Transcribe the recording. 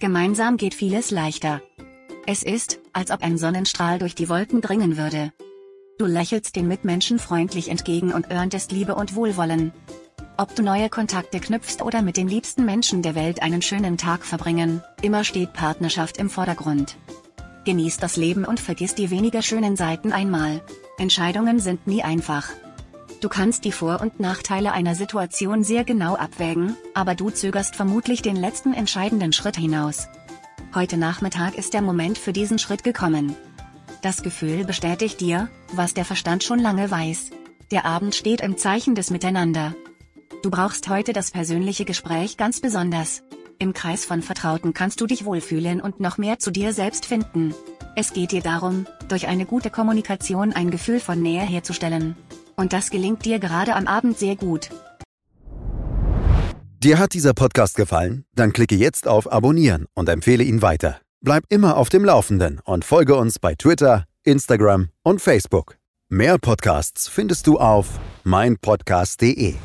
Gemeinsam geht vieles leichter. Es ist, als ob ein Sonnenstrahl durch die Wolken dringen würde. Du lächelst den Mitmenschen freundlich entgegen und erntest Liebe und Wohlwollen. Ob du neue Kontakte knüpfst oder mit den liebsten Menschen der Welt einen schönen Tag verbringen, immer steht Partnerschaft im Vordergrund. Genieß das Leben und vergiss die weniger schönen Seiten einmal. Entscheidungen sind nie einfach. Du kannst die Vor- und Nachteile einer Situation sehr genau abwägen, aber du zögerst vermutlich den letzten entscheidenden Schritt hinaus. Heute Nachmittag ist der Moment für diesen Schritt gekommen. Das Gefühl bestätigt dir, was der Verstand schon lange weiß. Der Abend steht im Zeichen des Miteinander. Du brauchst heute das persönliche Gespräch ganz besonders. Im Kreis von Vertrauten kannst du dich wohlfühlen und noch mehr zu dir selbst finden. Es geht dir darum, durch eine gute Kommunikation ein Gefühl von Nähe herzustellen. Und das gelingt dir gerade am Abend sehr gut. Dir hat dieser Podcast gefallen? Dann klicke jetzt auf Abonnieren und empfehle ihn weiter. Bleib immer auf dem Laufenden und folge uns bei Twitter, Instagram und Facebook. Mehr Podcasts findest du auf meinpodcast.de.